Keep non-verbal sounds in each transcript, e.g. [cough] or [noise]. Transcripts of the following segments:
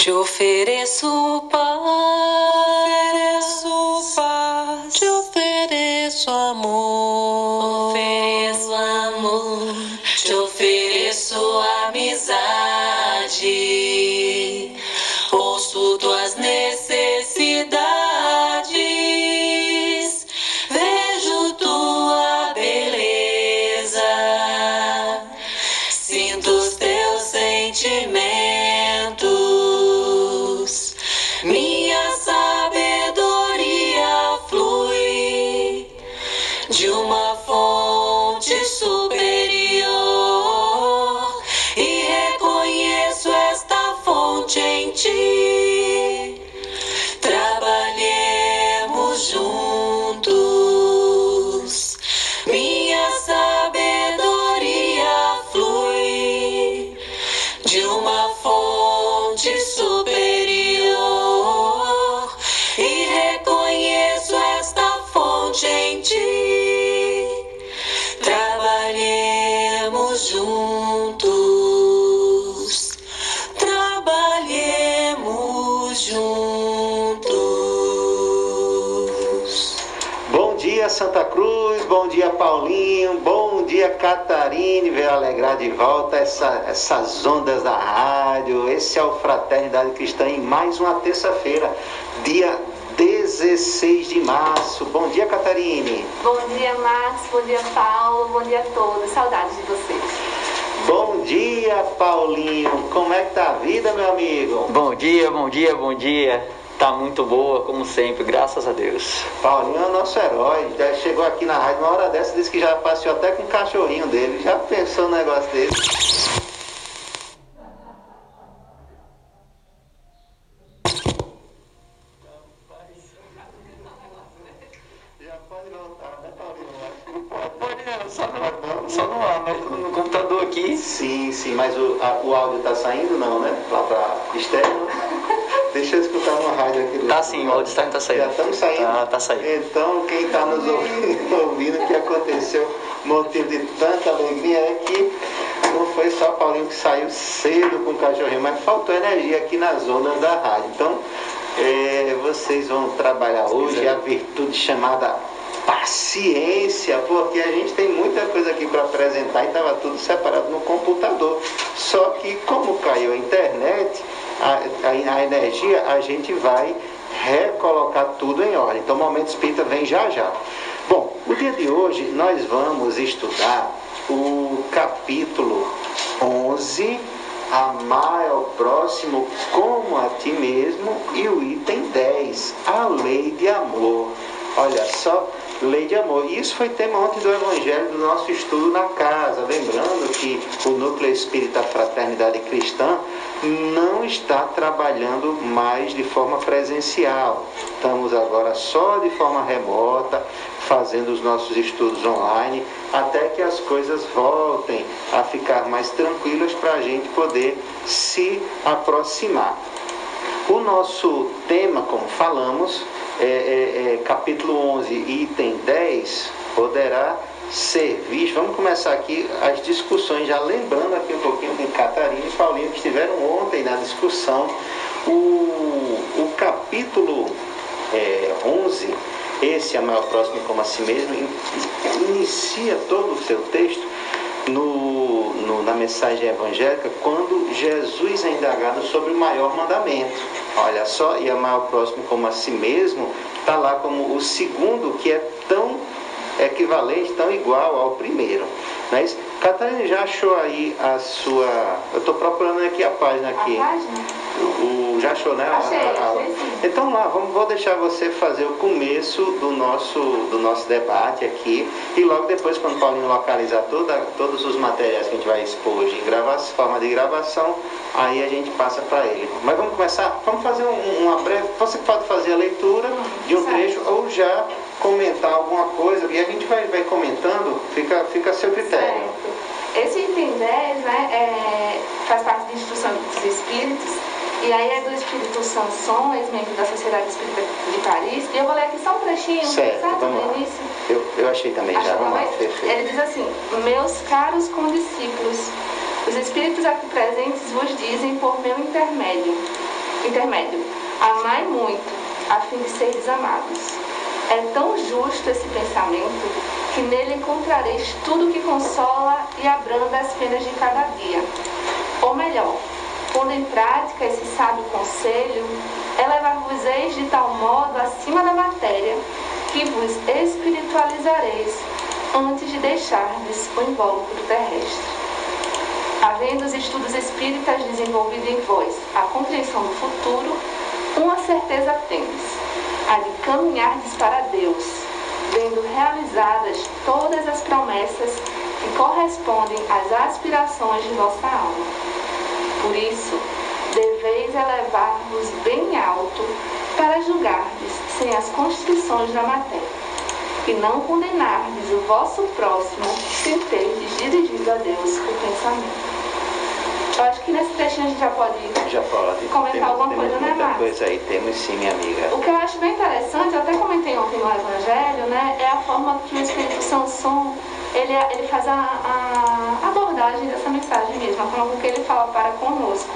Te ofereço paz, de volta essa, essas ondas da rádio. Esse é o Fraternidade Cristã em mais uma terça-feira, dia 16 de março. Bom dia, Catarine. Bom dia, Max. Bom dia, Paulo. Bom dia a todos. Saudades de vocês. Bom dia, Paulinho. Como é que tá a vida, meu amigo? Bom dia, bom dia, bom dia. Tá muito boa, como sempre, graças a Deus. Paulinho é o nosso herói. Já chegou aqui na rádio uma hora dessa, disse que já passeou até com o cachorrinho dele. Já pensou no negócio desse? Já pode voltar, né, só não, só não há, mas no computador aqui. Sim, sim, mas o, a- o áudio tá saindo não, Tá sim, o áudio está tá saindo. Já estamos saindo? Tá, tá saindo. Então, quem está nos [laughs] ouvindo, o que aconteceu, motivo de tanta alegria é que não foi só Paulinho que saiu cedo com o cachorrinho, mas faltou energia aqui nas ondas da rádio. Então, eh, vocês vão trabalhar hoje a virtude chamada paciência, porque a gente tem muita coisa aqui para apresentar e estava tudo separado no computador. Só que como caiu a internet, a, a- a energia, a gente vai recolocar tudo em ordem. Então o Momento Espírita vem já já. Bom, o dia de hoje nós vamos estudar o capítulo 11, Amar ao próximo como a ti mesmo, e o item 10, a lei de amor. Olha só, lei de amor. Isso foi tema ontem do Evangelho do nosso estudo na casa. Lembrando que o Núcleo Espírita Fraternidade Cristã não está trabalhando mais de forma presencial. Estamos agora só de forma remota, fazendo os nossos estudos online, até que as coisas voltem a ficar mais tranquilas para a gente poder se aproximar. O nosso tema, como falamos, é, é- é capítulo 11, item 10, poderá ser visto. Vamos começar aqui as discussões, já lembrando aqui um pouquinho com Catarina e Paulinho, que estiveram ontem na discussão. O, o capítulo é, 11, esse é maior próximo como a si mesmo, in- inicia todo o seu texto no, no- na mensagem evangélica quando Jesus é indagado sobre o maior mandamento. Olha só, e amar o próximo como a si mesmo está lá como o segundo que é tão equivalente, tão igual ao primeiro. Não é? Catarina já achou aí a sua. Eu estou procurando aqui a página aqui. A página? O, já achou, né? Achei, achei sim. Então lá, vamos, vou deixar você fazer o começo do nosso, do nosso debate aqui e logo depois, quando o Paulinho localizar toda, todos os materiais que a gente vai expor hoje em gravação, forma de gravação, aí a gente passa para ele. Mas vamos começar? Vamos fazer um- uma breve. Você pode fazer a leitura de um Certo. trecho ou já comentar alguma coisa e a gente vai, vai comentando, fica, fica a seu critério. Certo. Esse item 10 né, é, faz parte da instrução dos espíritos, e aí é do espírito Sanson, ex-membro da Sociedade Espírita de Paris, e eu vou ler aqui só um trechinho, Certo, certo? lá. início. Eu, eu achei também já, Achou vamos lá, perfeito. Ele diz assim: Meus caros condiscípulos, os espíritos aqui presentes vos dizem por meu intermédio. intermédio. Amai muito, a fim de seres amados. É tão justo esse pensamento que nele encontrareis tudo que consola e abranda as penas de cada dia. Ou melhor, pondo em prática esse sábio conselho, elevar-vos-eis de tal modo acima da matéria que vos espiritualizareis antes de deixardes o invólucro terrestre. Havendo os estudos espíritas desenvolvido em vós a compreensão do futuro, uma certeza tendes, a de caminhardes para Deus, vendo realizadas todas as promessas que correspondem às aspirações de vossa alma. Por isso, deveis elevar-vos bem alto para julgardes sem as constrições da matéria, e não condenardes o vosso próximo sem terdes dirigido a Deus o pensamento. Eu acho que nesse trechinho a gente já pode Já pode. Comentar temos, alguma temos coisa, né, Márcia? coisa aí, temos sim, minha amiga. O que eu acho bem interessante, eu até comentei ontem no Evangelho, né, é a forma que o Espírito Sanson ele, ele faz a, a abordagem dessa mensagem mesmo, a forma com que ele fala para conosco.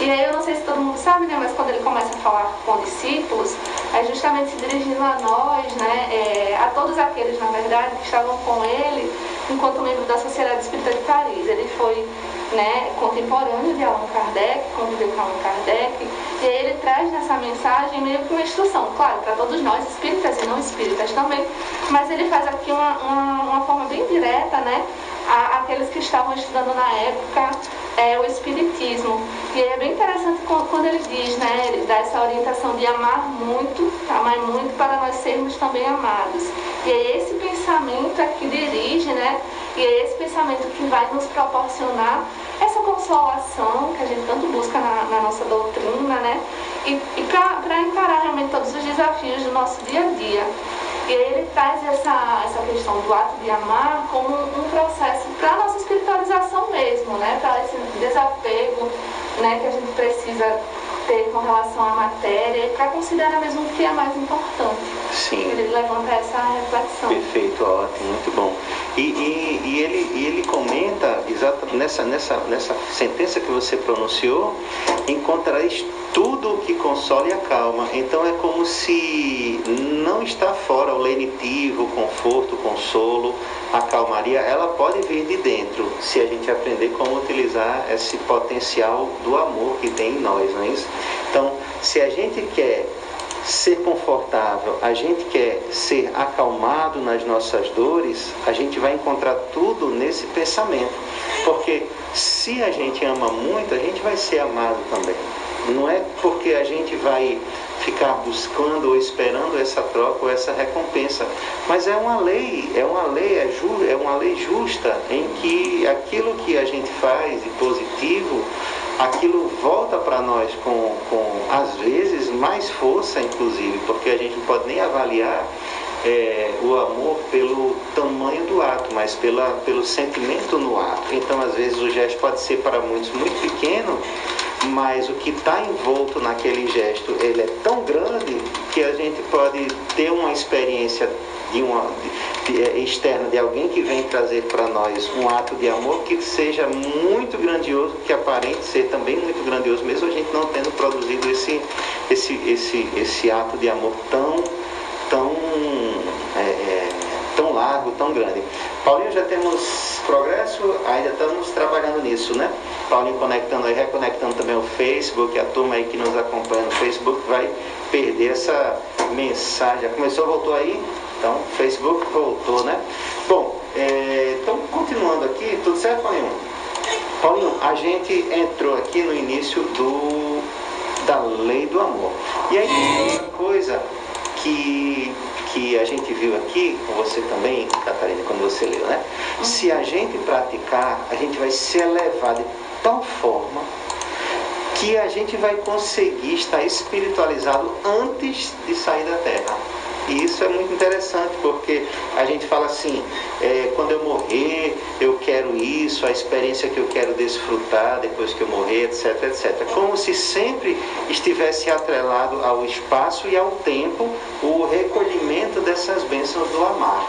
E aí eu não sei se todo mundo sabe, né, mas quando ele começa a falar com discípulos, é justamente se dirigindo a nós, né, é, a todos aqueles, na verdade, que estavam com ele enquanto membro da Sociedade Espírita de Paris. Ele foi né, contemporâneo de Allan Kardec, conviveu com Allan Kardec, e aí ele traz nessa mensagem meio que uma instrução, claro, para todos nós, espíritas e não espíritas também, mas ele faz aqui uma, uma, uma forma bem direta, né, a, aqueles que estavam estudando na época é, o Espiritismo. E é bem interessante quando, quando ele diz, né, ele dá essa orientação de amar muito, amar muito para nós sermos também amados. E é esse pensamento é que dirige, né, e é esse pensamento que vai nos proporcionar essa consolação que a gente tanto busca na, na nossa doutrina, né? E, e para encarar realmente todos os desafios do nosso dia a dia. E aí ele traz essa, essa questão do ato de amar como um, processo para a nossa espiritualização mesmo, né? Para esse desapego né, que a gente precisa ter com relação à matéria e para considerar mesmo o que é mais importante. Sim. Ele levanta essa reflexão. Perfeito, ótimo, muito bom. E, e, e ele, e ele comenta, exatamente nessa, nessa, nessa sentença que você pronunciou, encontrareis tudo o que consola e acalma. Então é como se não está fora o lenitivo, o conforto, o consolo, a calmaria, ela pode vir de dentro, se a gente aprender como utilizar esse potencial do amor que tem em nós, não é isso? Então, se a gente quer ser confortável, a gente quer ser acalmado nas nossas dores, a gente vai encontrar tudo nesse pensamento. Porque se a gente ama muito, a gente vai ser amado também. Não é porque a gente vai ficar buscando ou esperando essa troca ou essa recompensa, mas é uma lei, é uma lei, é, ju, é uma lei justa em que aquilo que a gente faz de positivo aquilo volta para nós com, com, às vezes, mais força, inclusive, porque a gente não pode nem avaliar é, o amor pelo tamanho do ato, mas pela, pelo sentimento no ato. Então, às vezes, o gesto pode ser para muitos muito pequeno, mas o que está envolto naquele gesto ele é tão grande que a gente pode ter uma experiência de uma de, de, externa de alguém que vem trazer para nós um ato de amor que seja muito grandioso, que aparente ser também muito grandioso, mesmo a gente não tendo produzido esse esse esse esse ato de amor tão tão é, é, tão largo, tão grande. Paulinho, já temos progresso, ainda estamos trabalhando nisso, né? Paulinho conectando aí, reconectando também o Facebook, a turma aí que nos acompanha no Facebook vai perder essa mensagem. Começou, voltou aí? Então, Facebook voltou, né? Bom, é, então continuando aqui, tudo certo, Paulinho? Paulinho, a gente entrou aqui no início do, da lei do amor. E aí uma coisa que, que a gente viu aqui, com você também, Catarina, quando você leu, né? Se a gente praticar, a gente vai se elevar de tal forma que a gente vai conseguir estar espiritualizado antes de sair da Terra. E isso é muito interessante, porque a gente fala assim, é, quando eu morrer, eu quero isso, a experiência que eu quero desfrutar depois que eu morrer, etc, etc. Como se sempre estivesse atrelado ao espaço e ao tempo o recolhimento dessas bênçãos do amar.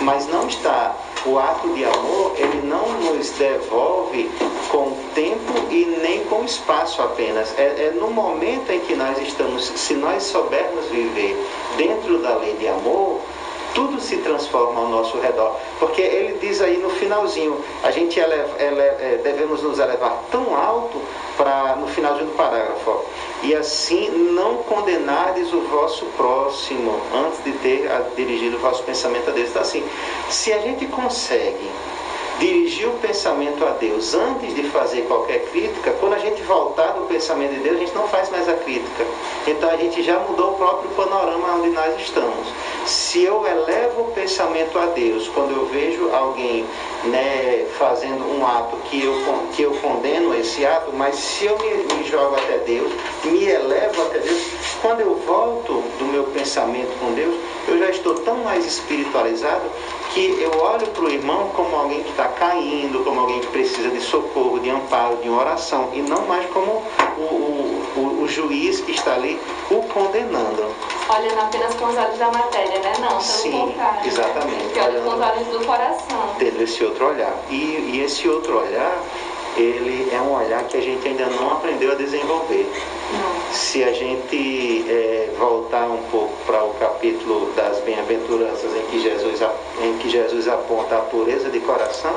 Mas não está o ato de amor, ele não nos devolve com tempo e nem com espaço apenas. É, é no momento em que nós estamos, se nós soubermos viver dentro da lei de amor, tudo se transforma ao nosso redor. Porque ele diz aí no finalzinho, a gente eleva, é, devemos nos elevar tão alto para no finalzinho do parágrafo, ó, e assim não condenades o vosso próximo antes de ter dirigido o vosso pensamento a Deus. Então assim, se a gente consegue dirigir o pensamento a Deus antes de fazer qualquer crítica, quando a gente voltar do pensamento de Deus, a gente não faz mais a crítica. Então a gente já mudou o próprio panorama onde nós estamos. Se eu elevo o pensamento a Deus, quando eu vejo alguém né, fazendo um ato que eu, que eu condeno esse ato, mas se eu me, me jogo até Deus, me elevo até Deus, quando eu volto do meu pensamento com Deus, eu já estou tão mais espiritualizado que eu olho para o irmão como alguém que está caindo, como alguém que precisa de socorro, de amparo, de oração, e não mais como o, o, o, o juiz que está ali o condenando. Olhando apenas com os olhos da matéria, né? Não, pelo Sim, contrário. exatamente. Né? Que olha com os olhos do coração. Tendo esse outro olhar. E, e esse outro olhar, ele é um olhar que a gente ainda não aprendeu a desenvolver. Se a gente é, voltar um pouco para o capítulo das bem-aventuranças em que, Jesus, em que Jesus aponta a pureza de coração,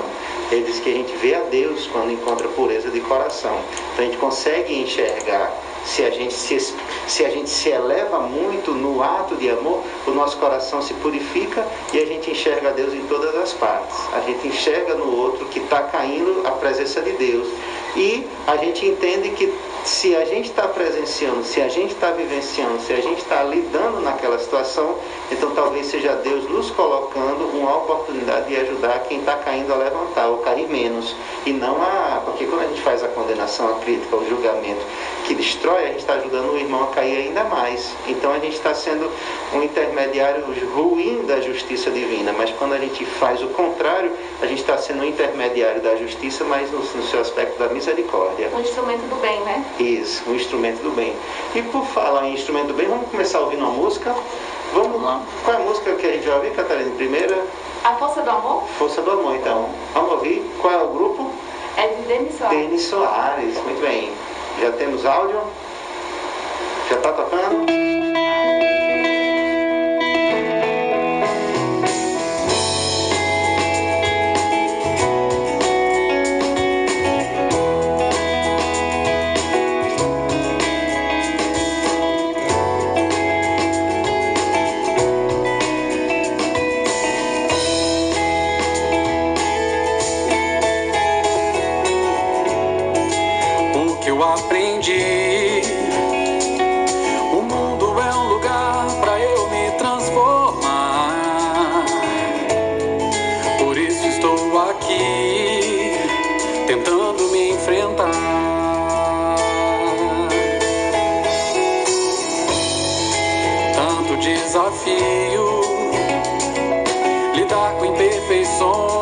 ele diz que a gente vê a Deus quando encontra pureza de coração. Então a gente consegue enxergar se a gente se, se a gente se eleva muito no ato de amor, o nosso coração se purifica e a gente enxerga Deus em todas as partes. A gente enxerga no outro que está caindo a presença de Deus. E a gente entende que se a gente está presenciando, se a gente está vivenciando, se a gente está lidando naquela situação, então talvez seja Deus nos colocando uma oportunidade de ajudar quem está caindo a levantar ou cair menos. E não a. Porque quando a gente faz a condenação, a crítica, o julgamento que destrói, a gente está ajudando o irmão a cair ainda mais. Então a gente está sendo um intermediário ruim da justiça divina. Mas quando a gente faz o contrário, a gente está sendo um intermediário da justiça, mas no, no seu aspecto da misericórdia. Um instrumento do bem, né? Isso, um instrumento do bem. E por falar em instrumento do bem, vamos começar ouvindo uma música. Vamos lá. Qual é a música que a gente vai ouvir, Catarina? Primeira, A força do amor Força do Amor, então. Vamos ouvir. Qual é o grupo? é de Denis Soares. Denis Soares. Muito bem. Já temos áudio? Já está tocando? Desafio. Lidar com imperfeições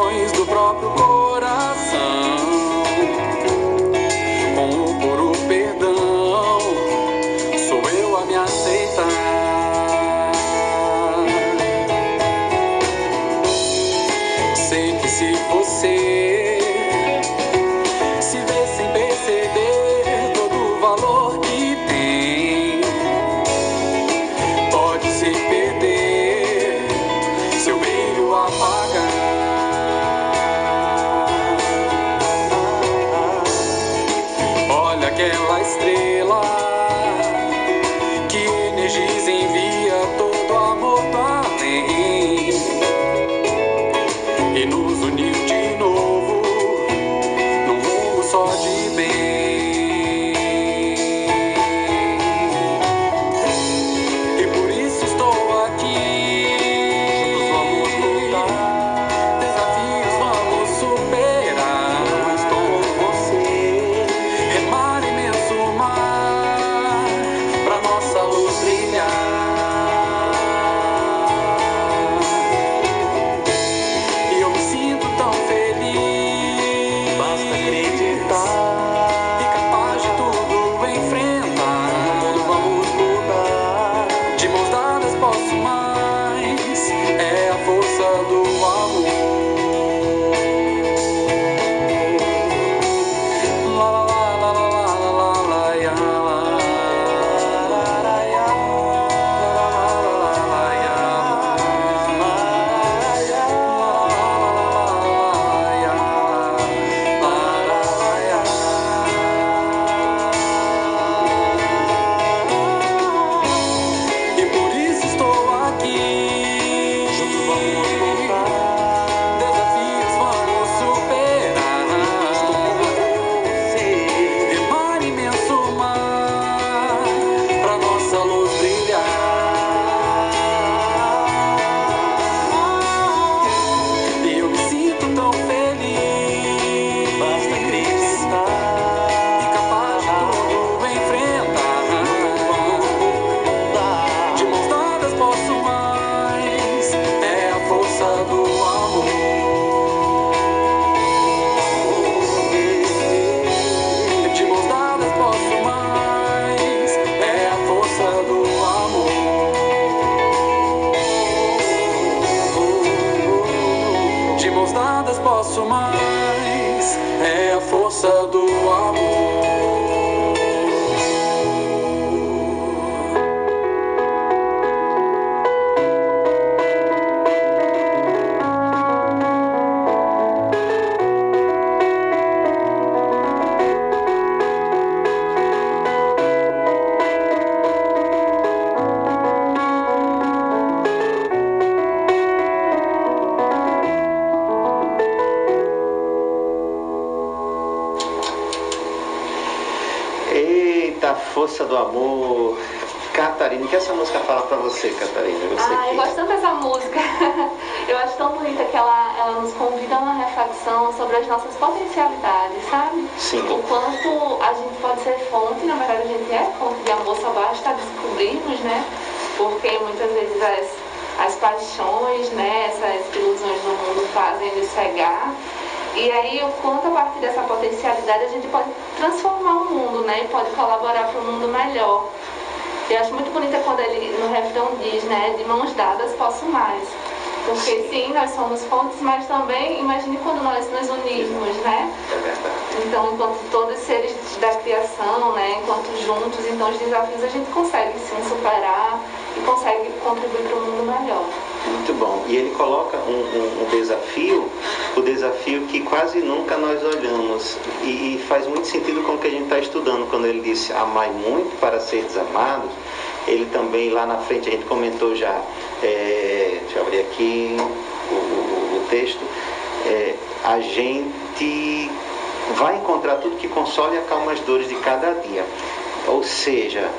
Porque muitas vezes as, as paixões, né, essas ilusões do mundo fazem nos cegar. E aí o quanto a partir dessa potencialidade a gente pode transformar o mundo, né? E pode colaborar para um mundo melhor. Eu acho muito bonita quando ele no refrão diz, né, de mãos dadas posso mais. Porque sim, nós somos fontes, mas também imagine quando nós nos unirmos, né? É verdade. Então, enquanto todos seres da criação, né, enquanto juntos, então os desafios a gente consegue sim superar e consegue contribuir para um mundo melhor. Muito bom. E ele coloca um, um- um desafio, o desafio que quase nunca nós olhamos. E, e faz muito sentido com o que a gente está estudando, quando ele disse amai muito para ser desamados. Ele também, lá na frente, a gente comentou já, é, deixa eu abrir aqui o, o- o texto, é, a gente vai encontrar tudo que console e acalma as dores de cada dia. Ou seja,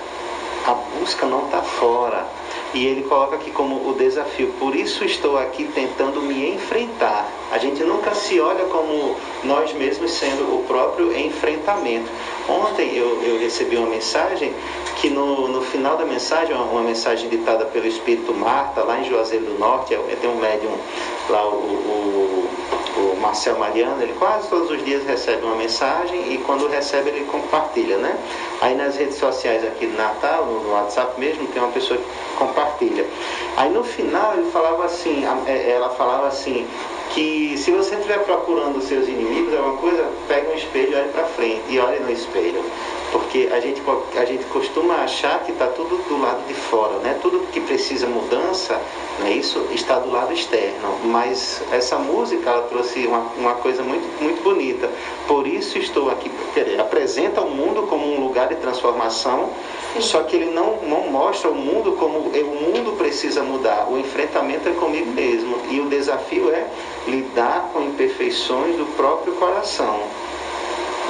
a busca não está fora. E ele coloca aqui como o desafio, por isso estou aqui tentando me enfrentar. A gente nunca se olha como nós mesmos sendo o próprio enfrentamento. Ontem eu, eu recebi uma mensagem que no, no final da mensagem, uma, uma mensagem ditada pelo Espírito Marta, lá em Juazeiro do Norte, é- tem um médium lá, o, o, o Marcel Mariano, ele quase todos os dias recebe uma mensagem e quando recebe ele compartilha, né? Aí nas redes sociais aqui do Natal, no, WhatsApp mesmo, tem uma pessoa que compartilha. Aí no final ele falava assim, é, ela falava assim, que se você estiver procurando os seus inimigos, alguma coisa, pega um espelho e olhe para frente e olhe no espelho. Porque a gente, a gente costuma achar que está tudo do lado de fora, né? Tudo que precisa mudança, não é isso? Está do lado externo. Mas essa música ela trouxe uma, uma coisa muito, muito bonita. Por isso estou aqui. Quer apresenta o mundo como um lugar de transformação, só que ele não, não mostra o mundo como o mundo precisa mudar. O enfrentamento é comigo mesmo. E o desafio é lidar com imperfeições do próprio coração.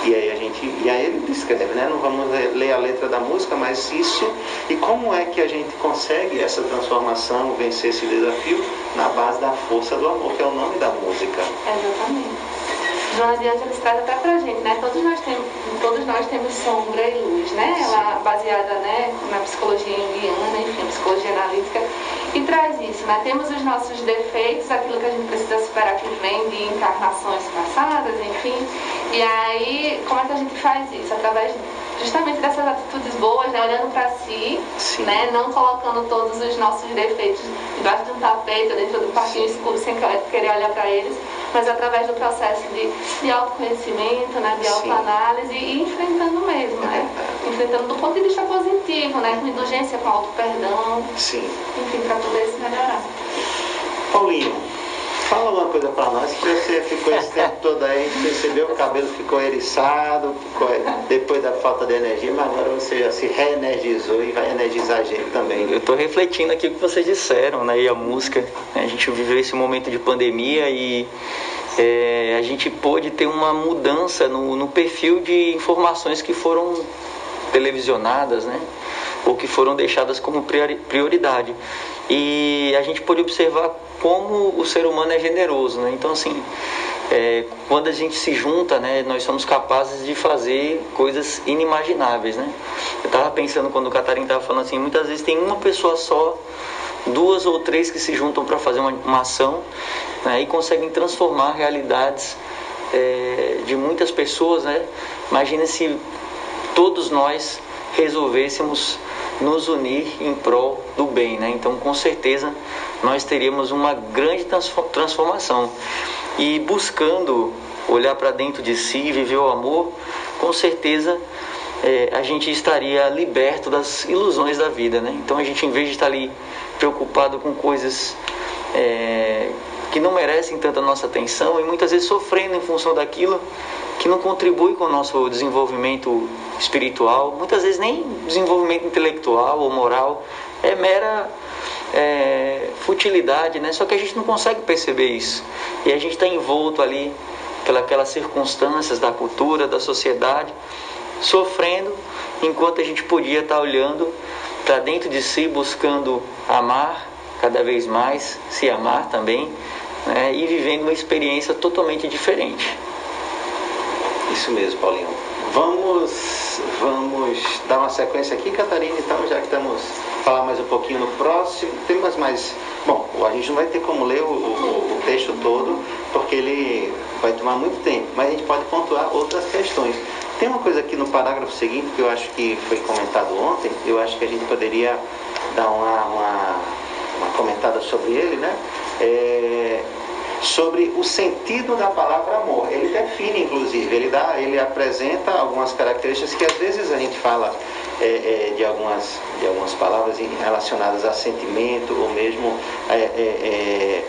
E aí a gente, e aí ele descreve, né? Não vamos ler- a letra da música, mas isso e como é que a gente consegue essa transformação, vencer esse desafio na base da força do amor, que é o nome da música. Exatamente. Joana de Ângeles traz até pra gente, né? Todos nós temos, todos nós temos sombra e luz, né? Ela baseada né, na psicologia junguiana, enfim, psicologia analítica, e traz isso, né? Temos os nossos defeitos, aquilo que a gente precisa superar que vem de encarnações passadas, enfim. E aí, como é que a gente faz isso? Através justamente dessas atitudes boas, né? Olhando pra si, Sim. né? Não colocando todos os nossos defeitos debaixo de um tapete ou dentro do quartinho escuro sem querer olhar para eles, mas através do processo de, de autoconhecimento, né? De autoanálise e enfrentando mesmo, né? Enfrentando do ponto de vista positivo, né? Com indulgência, com auto-perdão, enfim, para poder se melhorar. Paulinho, fala uma coisa para nós, que você ficou esse tempo todo aí, percebeu o cabelo ficou eriçado, ficou depois da falta de energia, mas agora você já se reenergizou e vai energizar a gente também. Eu estou refletindo aqui o que vocês disseram, né? E a música. né, A gente viveu esse momento de pandemia e é, a gente pôde ter uma mudança no, no perfil de informações que foram televisionadas, né? Ou que foram deixadas como priori- prioridade. E a gente pôde observar como o ser humano é generoso, né? Então, assim, é, quando a gente se junta, né, nós somos capazes de fazer coisas inimagináveis, né? Eu estava pensando quando o Catarina estava falando assim, muitas vezes tem uma pessoa só, duas ou três que se juntam para fazer uma, uma ação né, e conseguem transformar realidades é, de muitas pessoas, né? Imagina se todos nós resolvêssemos nos unir em prol do bem, né? Então, com certeza, nós teríamos uma grande transfo- transformação. E buscando olhar para dentro de si viver o amor, com certeza é, a gente estaria liberto das ilusões da vida, né? Então a gente, em vez de estar ali preocupado com coisas é, que não merecem tanta nossa atenção e muitas vezes sofrendo em função daquilo que não contribui com o nosso desenvolvimento espiritual, muitas vezes nem desenvolvimento intelectual ou moral, é mera é, futilidade, né? Só que a gente não consegue perceber isso. E a gente está envolto ali pelas circunstâncias da cultura, da sociedade, sofrendo, enquanto a gente podia estar tá olhando para dentro de si, buscando amar cada vez mais, se amar também, né? e vivendo uma experiência totalmente diferente. Isso mesmo, Paulinho. Vamos, vamos dar uma sequência aqui, Catarina, então, já que estamos falar mais um pouquinho no próximo. Temas mais. Bom, a gente não vai ter como ler o, o, o, texto todo, porque ele vai tomar muito tempo, mas a gente pode pontuar outras questões. Tem uma coisa aqui no parágrafo seguinte que eu acho que foi comentado ontem, eu acho que a gente poderia dar uma, uma, uma comentada sobre ele, né? É, sobre o sentido da palavra amor. Ele define, inclusive, ele, dá, ele apresenta algumas características que às vezes a gente fala é, é, de, algumas, de algumas palavras relacionadas a sentimento ou mesmo é, é, é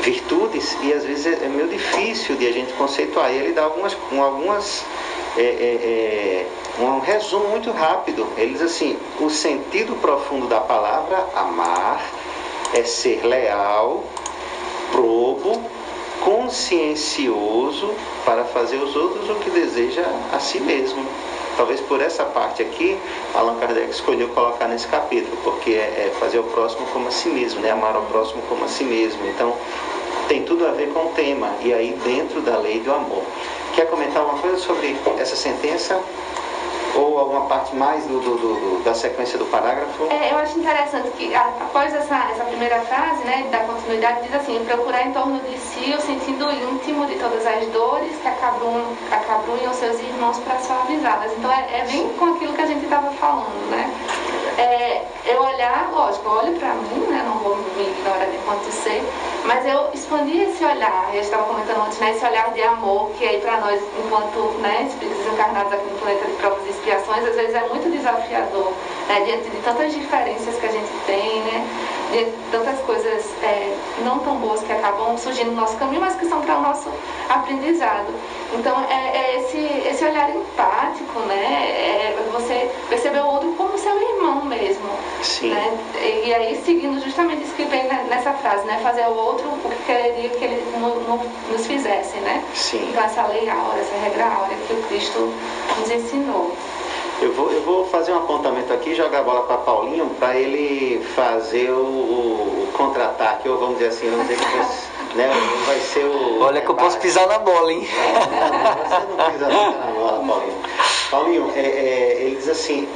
virtudes e às vezes é, meio difícil de a gente conceituar. E ele dá algumas, algumas um resumo muito rápido. Ele diz assim: o sentido profundo da palavra amar é ser leal, probo, consciencioso para fazer os outros o que deseja a si mesmo. Talvez por essa parte aqui, Allan Kardec escolheu colocar nesse capítulo, porque é, é fazer o próximo como a si mesmo, né? amar o próximo como a si mesmo. Então, tem tudo a ver com o tema, e aí dentro da lei do amor. Quer comentar alguma coisa sobre essa sentença? Ou alguma parte mais do, do, do, da sequência do parágrafo? É, eu acho interessante que após essa, essa primeira frase, né, da continuidade, diz assim, procurar em torno de si o sentido íntimo de todas as dores que acabrunham, os seus irmãos para suavizá-las. Então é, é, bem com aquilo que a gente estava falando, né? É, eu olhar, lógico, eu olho para mim, né, não vou me ignorar de quanto sei, mas eu expandi esse olhar, eu estava comentando antes, né, esse olhar de amor que aí para nós, enquanto né, espíritos encarnados aqui no planeta de provas e expiações, às vezes é muito desafiador, né, diante de tantas diferenças que a gente tem, né, de tantas coisas é, não tão boas que acabam surgindo no nosso caminho, mas que são para o nosso aprendizado. Então, é, é, esse, esse olhar empático, né, é você perceber o outro como seu irmão mesmo. Sim. Né? E aí, seguindo justamente isso que vem nessa frase, né, fazer ao outro o que quereria que ele nos fizesse, né? Sim. Então, essa lei áurea, essa regra áurea que o Cristo nos ensinou. Eu vou, eu vou fazer um apontamento aqui, jogar a bola para Paulinho, para ele fazer o, o contra-ataque, ou vamos dizer assim, vamos dizer que você, né, vai ser o. Olha que eu posso pisar na bola, hein? Não, você não pisa na bola, Paulinho. Paulinho, é, é, ele diz assim: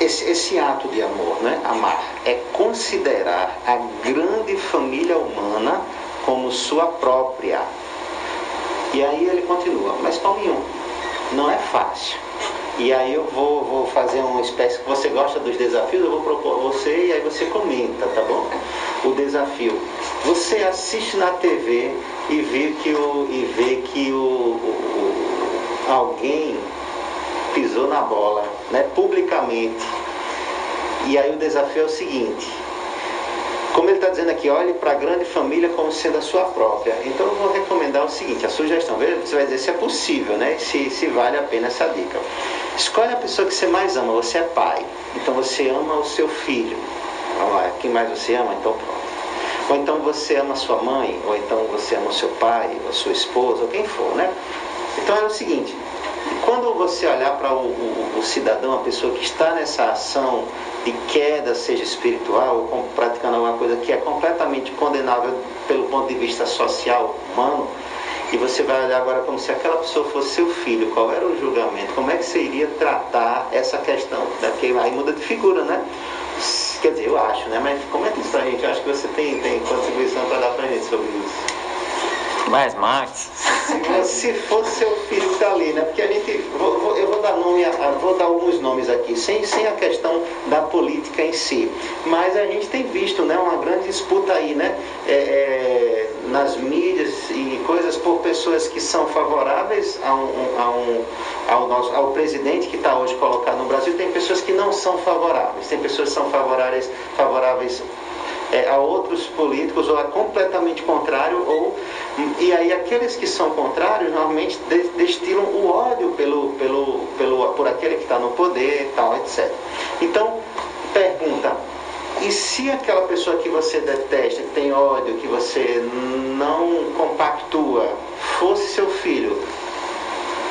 esse, esse, ato de amor, né, amar, é considerar a grande família humana como sua própria. E aí ele continua, mas Paulinho, não é fácil. E aí eu vou, vou fazer uma espécie você gosta dos desafios, eu vou propor a você e aí você comenta, tá bom? O desafio. Você assiste na TV e vê que o, e vê que o, o alguém pisou na bola, né, publicamente. E aí o desafio é o seguinte, como ele está dizendo aqui, olhe para a grande família como sendo a sua própria. Então eu vou recomendar o seguinte, a sugestão, você vai dizer se é possível, né? Se, se vale a pena essa dica. Escolhe a pessoa que você mais ama, você é pai. Então você ama o seu filho. Vamos lá, quem mais você ama? Então pronto. Ou então você ama sua mãe, ou então você ama seu pai, ou sua esposa, ou quem for, né? Então é o seguinte, quando você olhar para o, o, o, cidadão, a pessoa que está nessa ação de queda, seja espiritual, ou praticando alguma coisa que é completamente condenável pelo ponto de vista social, humano, e você vai olhar agora como se aquela pessoa fosse seu filho, qual era o julgamento, como é que você iria tratar essa questão? Porque aí muda de figura, né? Quer dizer, eu acho, né? Mas comenta isso pra gente, eu acho que você tem, tem contribuição para dar pra gente sobre isso. Mais Marx. se, se fosse seu filho que está ali, né? Porque a gente. Vou, vou, eu vou dar nome, a, vou dar alguns nomes aqui, sem, sem a questão da política em si. Mas a gente tem visto né, uma grande disputa aí, né? É, é, nas mídias e coisas por pessoas que são favoráveis a um, a um, ao, nosso, ao presidente que está hoje colocado no Brasil, tem pessoas que não são favoráveis, tem pessoas que são favoráveis, favoráveis é, a outros políticos ou a completamente contrário ou e aí aqueles que são contrários normalmente destilam o ódio pelo, pelo, pelo por aquele que está no poder tal etc então pergunta e se aquela pessoa que você detesta, que tem ódio, que você não compactua, fosse seu filho,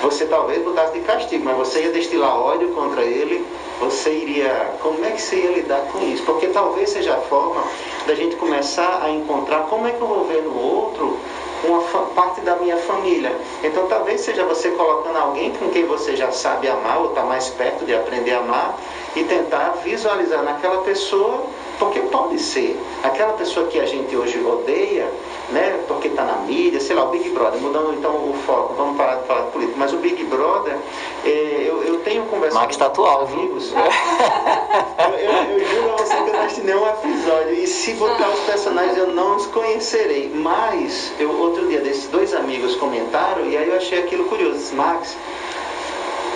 você talvez botasse de castigo, mas você ia destilar ódio contra ele, você iria. Como é que você ia lidar com isso? Porque talvez seja a forma da gente começar a encontrar como é que eu vou ver no outro uma parte da minha família. Então talvez seja você colocando alguém com quem você já sabe amar ou está mais perto de aprender a amar e tentar visualizar naquela pessoa, porque pode ser aquela pessoa que a gente hoje odeia, né, porque está na mídia, sei lá, o Big Brother, mudando então o foco, vamos parar de falar de política, mas o Big Brother, é, eu, eu tenho conversado Max tá com atual, amigos, [laughs] eu, eu, eu juro a você que eu não assisti nenhum episódio, e se botar os personagens eu não os conhecerei, mas eu, outro dia desses dois amigos comentaram, e aí eu achei aquilo curioso, Max,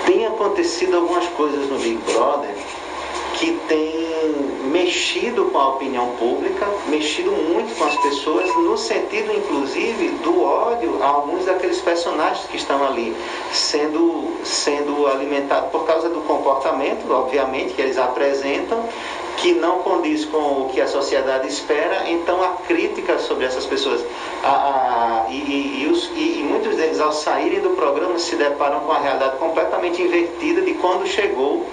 tem acontecido algumas coisas no Big Brother que tem mexido com a opinião pública, mexido muito com as pessoas, no sentido inclusive do ódio a alguns daqueles personagens que estão ali, sendo, sendo alimentados por causa do comportamento, obviamente, que eles apresentam, que não condiz com o que a sociedade espera, então a crítica sobre essas pessoas. A, a, e, e, os, e, e, muitos deles, ao saírem do programa, se deparam com a realidade completamente invertida de quando chegou.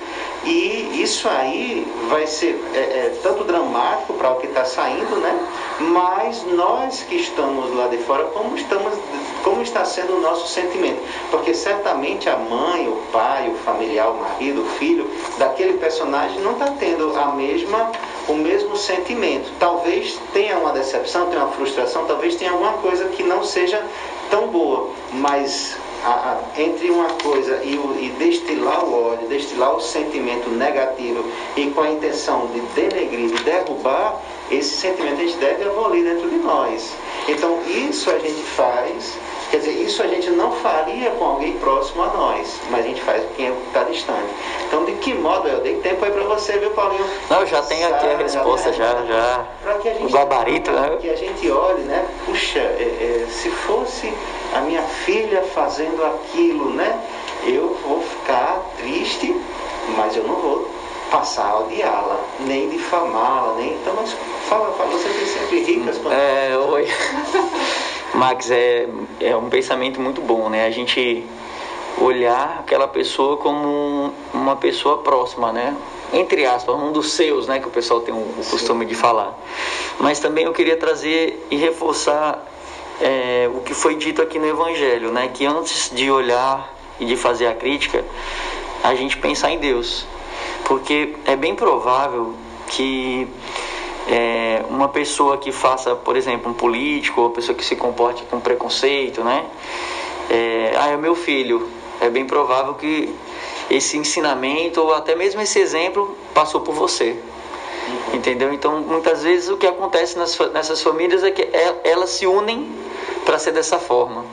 E isso aí vai ser é, é, tanto dramático para o que está saindo, né? mas nós que estamos lá de fora, como, estamos, como está sendo o nosso sentimento? Porque certamente a mãe, o pai, o familiar, o marido, o filho daquele personagem não está tendo a mesma, o mesmo sentimento. Talvez tenha uma decepção, tenha uma frustração, talvez tenha alguma coisa que não seja tão boa, mas a, a, entre uma coisa e, o, e, destilar o ódio, destilar o sentimento negativo e com a intenção de denegrir, de derrubar, esse sentimento a gente deve abolir dentro de nós. Então isso a gente faz, quer dizer, isso a gente não faria com alguém próximo a nós, mas a gente faz com quem está distante. Então de que modo eu dei tempo aí para você, viu, Paulinho? Não, já tenho aqui a resposta, já, já. Para que a gente, o gabarito, né? Que a gente olhe, né? Puxa, é, é, se fosse a minha filha fazendo aquilo, né? Eu vou ficar triste, mas eu não vou passar a odiá-la, nem difamá-la, nem. Então, mas fala, fala, você tem sempre ricas quando. É, oi. [laughs] Max, é, é um pensamento muito bom, né? A gente olhar aquela pessoa como uma pessoa próxima, né? Entre aspas, um dos seus, né? Que o pessoal tem o costume de falar. Mas também eu queria trazer e reforçar é, o que foi dito aqui no Evangelho, né? Que antes de olhar e de fazer a crítica, a gente pensar em Deus, porque é bem provável que é, uma pessoa que faça, por exemplo, um político, ou uma pessoa que se comporte com preconceito, né? É, ah, é meu filho. É bem provável que esse ensinamento ou até mesmo esse exemplo passou por você. Entendeu? Então, muitas vezes o que acontece nas, nessas famílias é que é, elas se unem para ser dessa forma.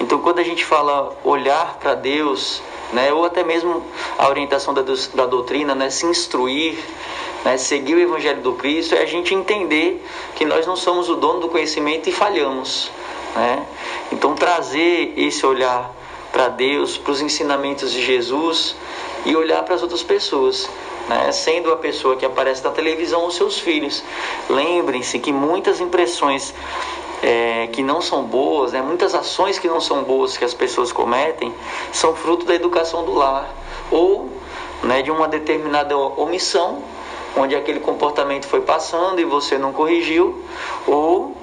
Então, quando a gente fala olhar para Deus, né, ou até mesmo a orientação da, da doutrina, né, se instruir, né, seguir o Evangelho do Cristo, é a gente entender que nós não somos o dono do conhecimento e falhamos. Né? Então, trazer esse olhar para Deus, para os ensinamentos de Jesus e olhar para as outras pessoas né? sendo a pessoa que aparece na televisão os seus filhos. Lembrem-se que muitas impressões é, que não são boas, né? muitas ações que não são boas que as pessoas cometem, são fruto da educação do lar ou né, de uma determinada omissão, onde aquele comportamento foi passando e você não corrigiu, ou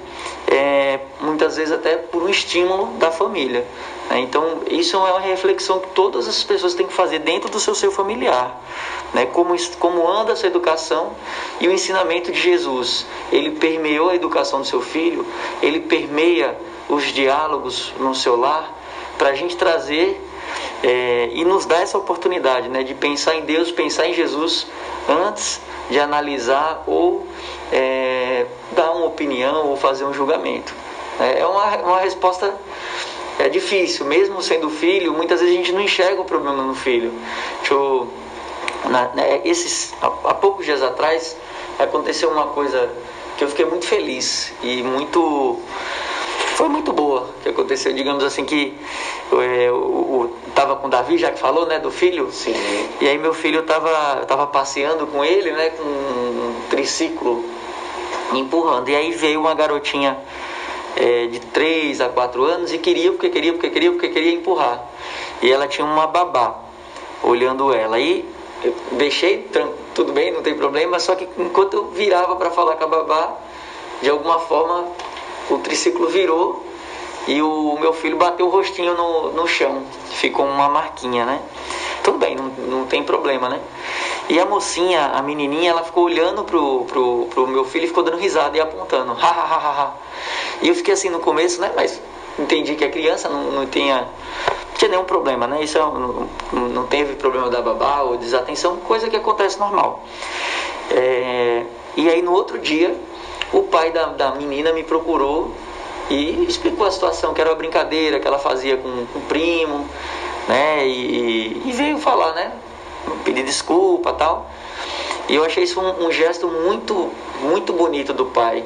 é, muitas vezes até por um estímulo da família. Né? Então, isso é uma reflexão que todas as pessoas têm que fazer dentro do seu ser familiar. Né? Como, como anda essa educação e o ensinamento de Jesus. Ele permeou a educação do seu filho, ele permeia os diálogos no seu lar. para a gente trazer é, e nos dar essa oportunidade né, de pensar em Deus, pensar em Jesus antes de analisar ou é, dar uma opinião ou fazer um julgamento. É uma, uma resposta é difícil, mesmo sendo filho, muitas vezes a gente não enxerga o problema no filho. Eu, na, né, esses, há, há poucos dias atrás aconteceu uma coisa que eu fiquei muito feliz e muito foi muito boa que aconteceu, digamos assim, que é, eu estava com o Davi, já que falou, né, do filho. Sim. E aí meu filho estava tava passeando com ele, né, com um triciclo empurrando. E aí veio uma garotinha é, de 3 a 4 anos e queria, porque queria, porque queria, porque queria empurrar. E ela tinha uma babá olhando ela. E eu deixei, tudo bem, não tem problema, só que enquanto eu virava para falar com a babá, de alguma forma o triciclo virou e o meu filho bateu o rostinho no, no chão. Ficou uma marquinha, né? Tudo bem, não, não tem problema, né? E a mocinha, a menininha, ela ficou olhando pro, pro, pro meu filho e ficou dando risada e apontando. Ha, ha, ha, ha. E eu fiquei assim no começo, né? Mas entendi que a criança não, não tinha, tinha nenhum problema, né? Isso é não, não teve problema da babá ou desatenção, coisa que acontece normal. É, e aí no outro dia o pai da, da menina me procurou e explicou a situação, que era uma brincadeira que ela fazia com, com o primo, né? E, e, veio falar, né? Pedir desculpa tal. E eu achei isso um, um gesto muito, muito bonito do pai,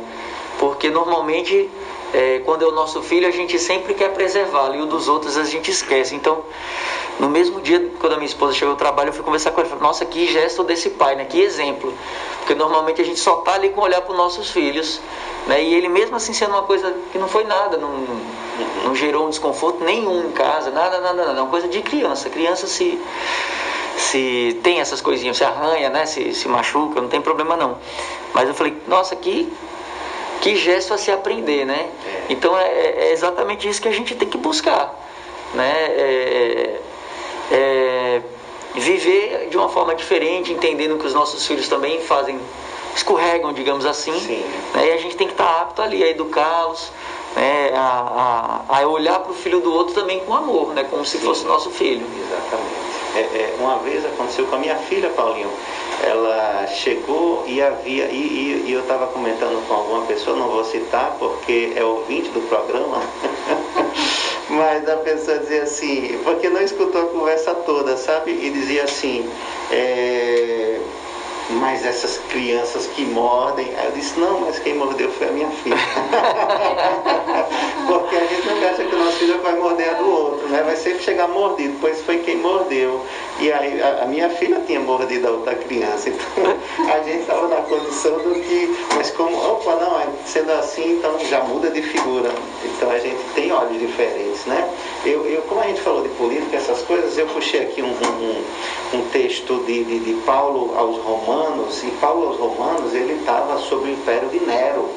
porque normalmente é, quando é o nosso filho, a gente sempre quer preservá-lo e o dos outros a gente esquece. Então, no mesmo dia, quando a minha esposa chegou ao trabalho, eu fui conversar com ela. Falei, Nossa, que gesto desse pai, né? Que exemplo. Porque normalmente a gente só tá ali com olhar para os nossos filhos, né? E ele mesmo assim sendo uma coisa que não foi nada, não, não gerou um desconforto nenhum em casa, nada, nada, nada. É uma coisa de criança. Criança se se tem essas coisinhas, se arranha, né? Se, se machuca, não tem problema não. Mas eu falei, nossa, que que gesto a se aprender, né? É. Então é, é, exatamente isso que a gente tem que buscar, né? É, é, viver de uma forma diferente, entendendo que os nossos filhos também fazem, escorregam, digamos assim, né? e a gente tem que estar apto ali a educá-los, né? a, a, a olhar para o filho do outro também com amor, né? Como se Sim. fosse nosso filho. Exatamente. É, é, uma vez aconteceu com a minha filha, Paulinho. Ela chegou e havia. E, e, e eu estava comentando com alguma pessoa, não vou citar porque é ouvinte do programa. [laughs] Mas a pessoa dizia assim, porque não escutou a conversa toda, sabe? E dizia assim, é, mas essas crianças que mordem. Aí eu disse, não, mas quem mordeu foi a minha filha. [laughs] Porque a gente não acha que o nosso filho vai morder a do outro, né? Vai sempre chegar mordido, pois foi quem mordeu. E aí a, a minha filha tinha mordido a outra criança. Então [laughs] a gente estava na condição do que. Mas como, opa, não, é, sendo assim, então já muda de figura. Então a gente tem olhos diferentes, né? Eu, eu como a gente falou de política, essas coisas, eu puxei aqui um, um, um texto de, de, de Paulo aos Romanos Romanos, e Paulo aos Romanos, ele estava sob o império de Nero.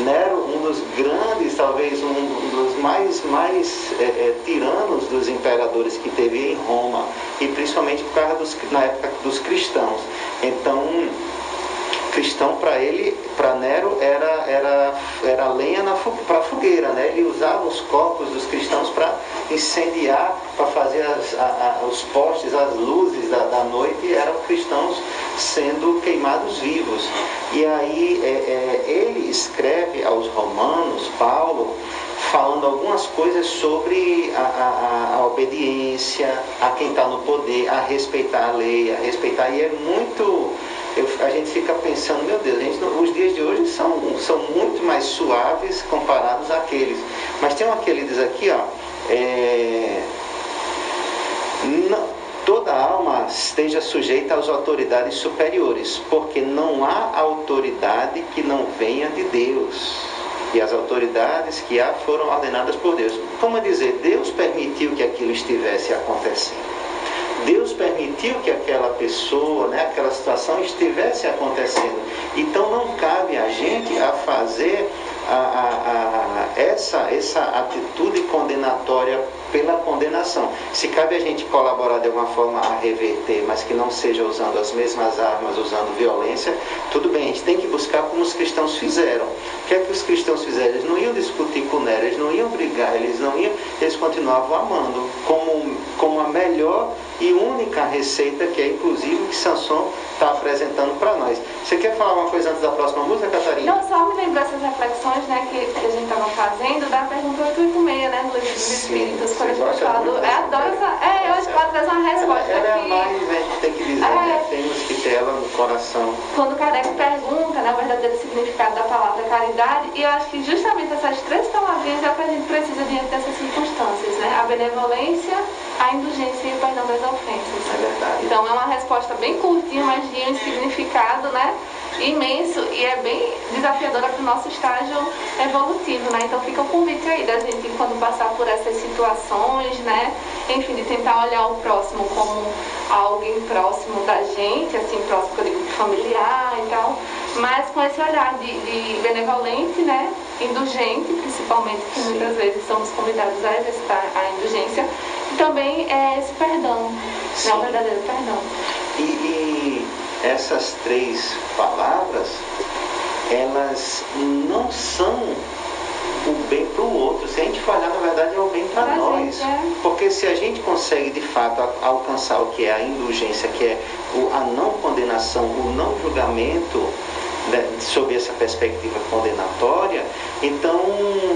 Nero, um dos grandes, talvez um dos mais, mais é, é, tiranos dos imperadores que teve em Roma, e principalmente por causa dos, na época dos cristãos. Então, cristão para ele, para Nero, era, era, era lenha para fogueira, né? Ele usava os corpos dos cristãos para incendiar, para fazer as, a, a, os postes, as luzes da, da noite, eram cristãos sendo queimados vivos. E aí é, é, ele escreve aos romanos, Paulo, falando algumas coisas sobre a, a, a obediência, a quem está no poder, a respeitar a lei, a respeitar. E é muito. Eu, a gente fica pensando, meu Deus, gente, os dias de hoje são, são muito mais suaves comparados àqueles. Mas tem aquele diz aqui, ó. É, não, toda alma esteja sujeita às autoridades superiores, porque não há autoridade que não venha de Deus. E as autoridades que há foram ordenadas por Deus. Como dizer, Deus permitiu que aquilo estivesse acontecendo. Deus permitiu que aquela pessoa, né, aquela situação estivesse acontecendo. Então não cabe a gente a fazer a, a, a, essa, essa atitude condenatória pela condenação. Se cabe a gente colaborar de alguma forma a reverter, mas que não seja usando as mesmas armas, usando violência, tudo bem, a gente tem que buscar como os cristãos fizeram. O que é que os cristãos fizeram? Eles não iam discutir com Nero, eles não iam brigar, eles não iam, eles continuavam amando como, como a melhor e única receita que é inclusive que Sanson está apresentando para nós. Você quer falar uma coisa antes da próxima música, Catarina? Não, só me lembro essas reflexões né, que, que a gente estava fazendo da pergunta 886, né, no livro dos Espíritos, quando a gente fala do. É, adoro essa. É, eu acho que ela traz uma resposta ela, ela aqui. é mais, gente tem que dizer, É. né? Temos que ter ela no coração. Quando Kardec pergunta né, o verdadeiro significado da palavra caridade, e eu acho que justamente essas três palavrinhas é o que a gente precisa diante dessas circunstâncias, né? A benevolência, a indulgência e o perdão das ofensas. É verdade. Então é uma resposta bem curtinha, mas de um significado, né? Imenso e é bem desafiadora para o nosso estágio evolutivo, né? Então fica o convite aí da gente, quando passar por essas situações, né? Enfim, de tentar olhar o próximo como alguém próximo da gente, assim, próximo que eu digo familiar e tal, mas com esse olhar de, de benevolente, né? Indulgente, principalmente, que muitas vezes somos convidados a exercitar a indulgência, também é esse perdão? Sim. O verdadeiro perdão. E, e essas três palavras, elas não são o bem para o outro. Se a gente for olhar, na verdade, é o bem para nós. gente, é. Porque se a gente consegue, de fato, alcançar o que é a indulgência, que é a não condenação, o não julgamento, né, sob essa perspectiva condenatória, então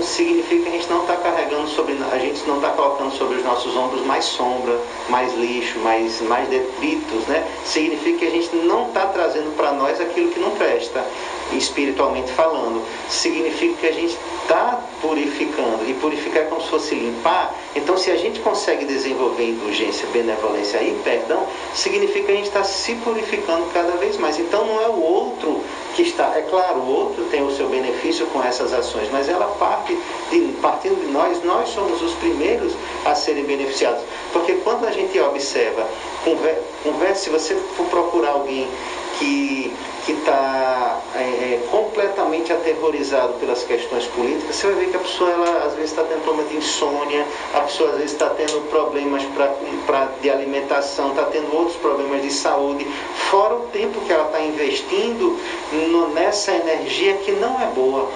significa que a gente não está carregando sobre, a gente não está colocando sobre os nossos ombros mais sombra, mais lixo, mais, mais detritos, né? Significa que a gente não está trazendo para nós aquilo que não presta, espiritualmente falando. Significa que a gente está purificando, e purificar é como se fosse limpar. Então, se a gente consegue desenvolver indulgência, benevolência e perdão, significa que a gente está se purificando cada vez mais. Então, não é o outro que está. É claro, o outro tem o seu benefício com essas ações, mas ela parte de, partindo de nós, nós somos os primeiros a serem beneficiados. Porque quando a gente observa, conver- conversa, se você for procurar alguém que que está completamente aterrorizado pelas questões políticas, você vai ver que a pessoa ela, às vezes está tendo problema de insônia, a pessoa às vezes está tendo problemas pra, pra, de alimentação, está tendo outros problemas de saúde, fora o tempo que ela está investindo no- nessa energia que não é boa.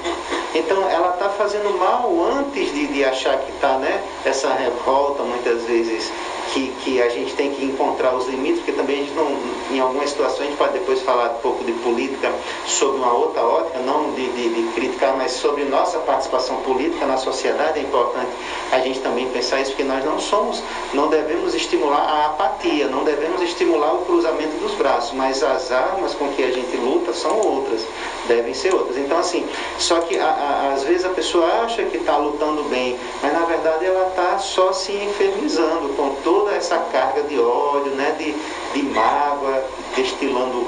Então ela está fazendo mal antes de, de achar que está, né? Essa revolta muitas vezes que, que a gente tem que encontrar os limites, porque também a gente não, em algumas situações, a gente pode depois falar um pouco de política sob uma outra ótica, não de, de, de criticar, mas sobre nossa participação política na sociedade, é importante a gente também pensar isso, porque nós não somos, não devemos estimular a apatia, não devemos estimular o cruzamento dos braços, mas as armas com que a gente luta são outras, devem ser outras. Então, assim, só que a, a, às vezes a pessoa acha que está lutando bem, mas na verdade ela está só se enfermizando com toda essa carga de ódio, né, de, de mágoa, destilando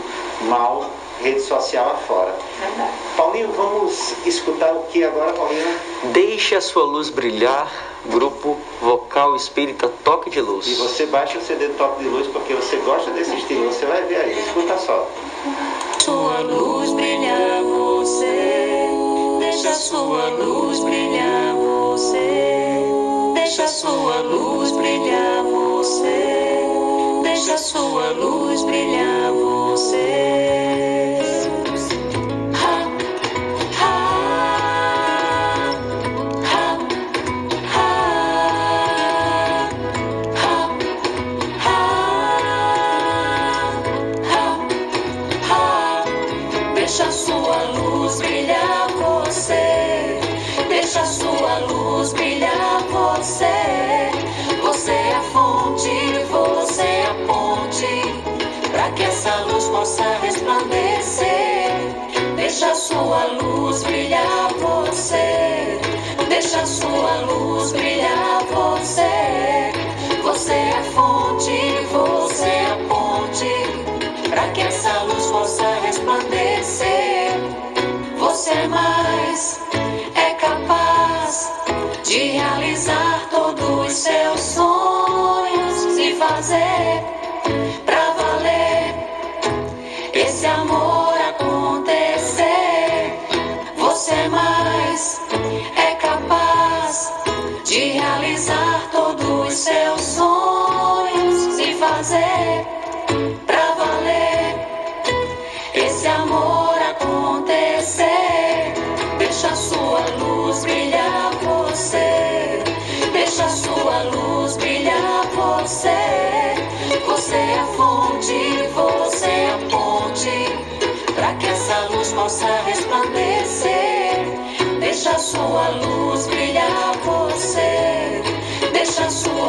mal, rede social afora. Verdade. Paulinho, vamos escutar o que agora, Paulinho? Deixe a sua luz brilhar, grupo vocal espírita Toque de E Luz. você baixa o CD Toque de Luz porque você gosta desse estilo, você vai ver aí, escuta só. Sua luz brilhar você, deixa sua luz brilhar você, deixa sua luz brilhar você, deixa sua luz brilhar você. Ha, ha, ha. Deixa sua luz brilhar Deixa sua luz brilhar você. Deixa sua luz brilhar você. Você é fonte, você é a ponte para que essa luz possa resplandecer. Você é mais é capaz de realizar todos os seus sonhos e fazer seus sonhos e fazer pra valer esse amor acontecer. Deixa a sua luz brilhar você. Deixa a sua luz brilhar você. Você é a fonte, você é a ponte para que essa luz possa resplandecer. Deixa a sua luz brilhar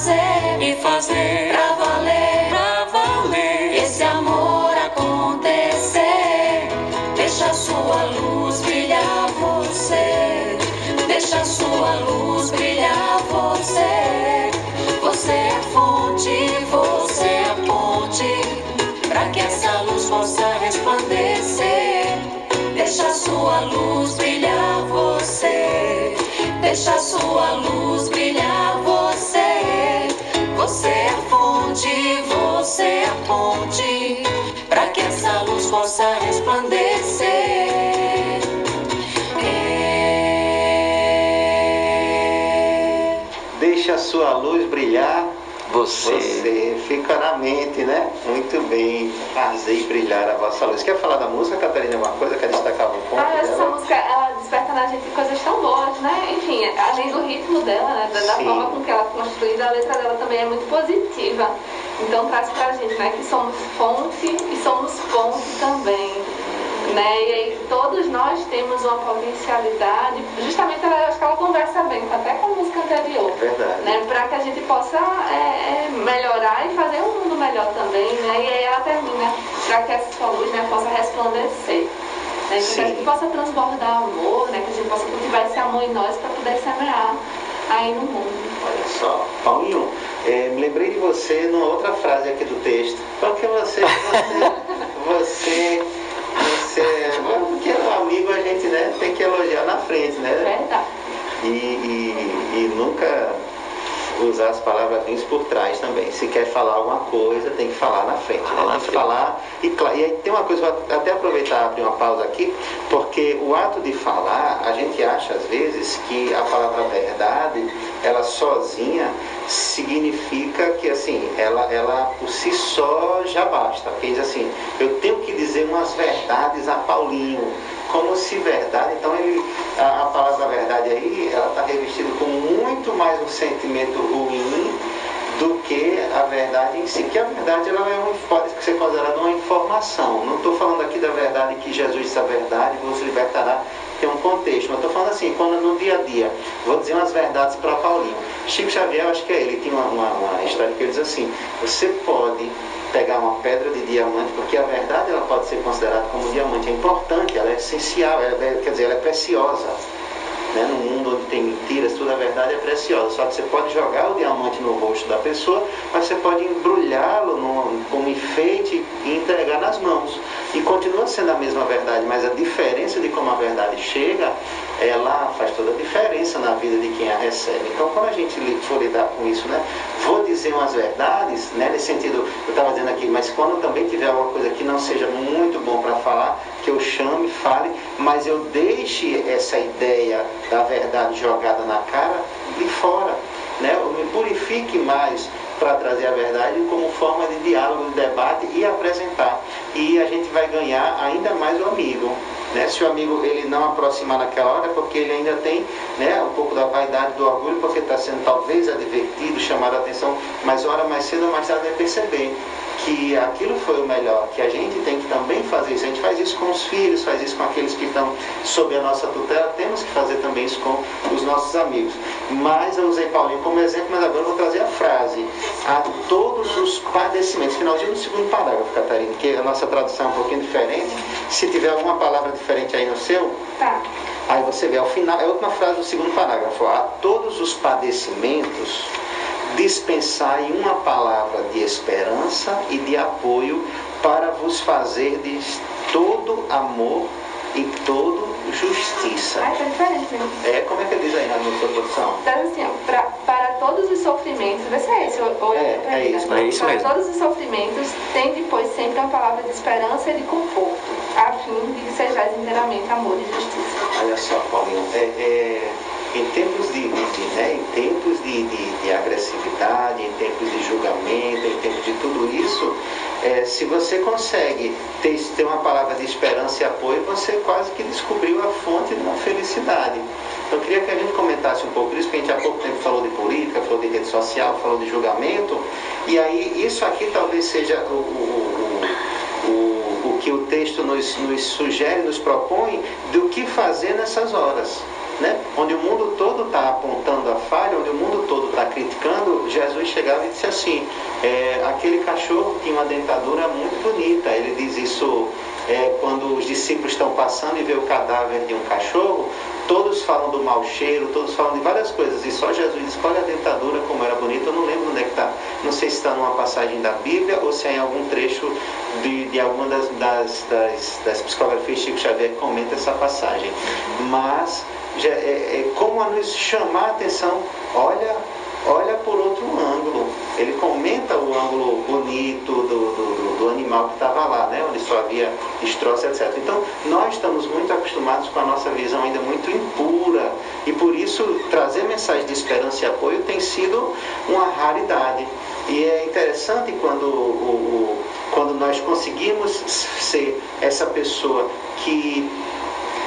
fazer de fazer pra valer pra valer. esse amor acontecer. Deixa a sua luz brilhar você. Deixa a sua luz brilhar você. Você é fonte, você é ponte. Para que essa luz possa resplandecer. Deixa a sua luz brilhar você. Deixa a sua luz brilhar você. Você é fonte, você é ponte. Para que essa luz possa resplandecer. É. Deixa a sua luz Você. você. Fica na mente, né? Muito bem. Fazei brilhar a vossa luz. Quer falar da música, Catarina? Alguma coisa? Quer destacar algum ponto? Ah, essa dela? música, ela desperta na gente coisas tão boas, né? Enfim, além do ritmo dela, né? Da, da forma com que ela é construída, a letra dela também é muito positiva. Então traz pra gente, né? Que somos fonte e somos ponte também. Né? E aí todos nós temos uma potencialidade, justamente ela, acho que ela conversa bem com- até com a música anterior Verdade. né, para que a gente possa é, é, melhorar e fazer um mundo melhor também, né? E aí ela termina para que essa sua luz né, possa resplandecer. Né, que Sim. a gente possa transbordar amor, né, que a gente possa cultivar esse amor em nós para poder semear aí no mundo. Olha só, Paulinho, eh, me lembrei de você numa outra frase aqui do texto. Porque você, você, [laughs] você, você, porque o amigo a gente né, tem que elogiar na frente, né? Verdade. E, e, e nunca usar as palavras ruins por trás também. Se quer falar alguma coisa, tem que falar na frente. Né? Tem que falar. E, e aí tem uma coisa, vou até aproveitar e abrir uma pausa aqui, porque o ato de falar, a gente acha às vezes que a palavra verdade, ela sozinha significa que assim, ela, ela por si só já basta. Porque diz assim, eu tenho que dizer umas verdades a Paulinho, como se verdade, então ele, a, a palavra verdade aí, ela está revestida com muito mais um sentimento ruim do que a verdade em si. Que a verdade ela é uma, pode ser considerada uma informação. Não estou falando aqui da verdade que Jesus disse a verdade, vos libertará, tem um contexto. Mas estou falando assim, quando no dia a dia, vou dizer umas verdades para Paulinho. Chico Xavier, acho que é ele, tinha uma, uma, uma história que ele diz assim, você pode pegar uma pedra de diamante, porque a verdade ela pode ser considerada como diamante, é importante, ela é essencial, ela é- quer dizer, ela é preciosa. Né? No mundo onde tem mentiras, toda a verdade é preciosa. Só que você pode jogar o diamante no rosto da pessoa, mas você pode embrulhá-lo como enfeite e entregar nas mãos. E continua sendo a mesma verdade, mas a diferença de como a verdade chega, ela faz toda a diferença na vida de quem a recebe. Então, quando a gente for lidar com isso, né? Vou dizer umas verdades, né? Nesse sentido, eu estava dizendo aqui, mas quando também tiver alguma coisa que não seja muito bom para falar, que eu chame, fale, mas eu deixe essa ideia da verdade jogada na cara de fora. Né? Eu me purifique mais para trazer a verdade como forma de diálogo, de debate e apresentar. E a gente vai ganhar ainda mais o amigo. Né? Se o amigo ele não aproximar naquela hora, é porque ele ainda tem né, um pouco da vaidade, do orgulho, porque está sendo talvez advertido, chamado a atenção, mas hora mais cedo ou mais tarde vai perceber que aquilo foi o melhor, que a gente tem que também fazer isso. A gente faz isso com os filhos, faz isso com aqueles que estão sob a nossa tutela, temos que fazer também isso com os nossos amigos. Mas eu usei Paulinho como exemplo, mas agora eu vou trazer a frase. A todos os padecimentos, finalzinho do segundo parágrafo, Catarina, que a nossa tradução é um pouquinho diferente. Se tiver alguma palavra diferente aí no seu, Tá. Aí você vê, ao final, é a última frase do segundo parágrafo. A todos os padecimentos, dispensai uma palavra de esperança e de apoio para vos fazer de todo amor e todo justiça. Ai, tá. É, como é que diz aí na sua tradução? Então, assim, ó, pra, para todos os sofrimentos, vê se é esse, ou ou É, pra é mim, né? isso, é isso para mesmo. todos os sofrimentos, tem depois sempre uma palavra de esperança e de conforto, a fim de que sejais inteiramente amor e justiça. Olha só, Paulinho, é, é, em tempos de, de- de, né, em tempos de, de- de agressividade, em tempos de julgamento, em tempos de tudo isso, é, se você consegue ter, ter uma palavra de esperança e apoio, você quase que descobriu a fonte da felicidade. Então, eu queria que a gente comentasse um pouco disso, porque a gente há pouco tempo falou de política, falou de rede social, falou de julgamento, e aí isso aqui talvez seja o- o- o, o que o texto nos, nos sugere, nos propõe, do que fazer nessas horas. Né? Onde o mundo todo está apontando a falha, onde o mundo todo está criticando, Jesus chegava e disse assim: é, aquele cachorro tinha uma dentadura muito bonita. Ele diz isso é, quando os discípulos estão passando e vê o cadáver de um cachorro, todos falam do mau cheiro, todos falam de várias coisas, e só Jesus diz: olha a dentadura como era bonita. Eu não lembro onde é que está, não sei se está numa passagem da Bíblia ou se é em algum trecho de, de alguma das, das, das, das psicografias Chico Xavier comenta essa passagem. Mas é, é como a nos chamar a atenção, olha, olha por outro ângulo. Ele comenta o ângulo bonito do, do, do animal que estava lá, né? onde só havia destroço, etc. Então, nós estamos muito acostumados com a nossa visão ainda muito impura, e por isso trazer mensagem de esperança e apoio tem sido uma raridade. E é interessante quando, o, o- quando nós conseguimos ser essa pessoa que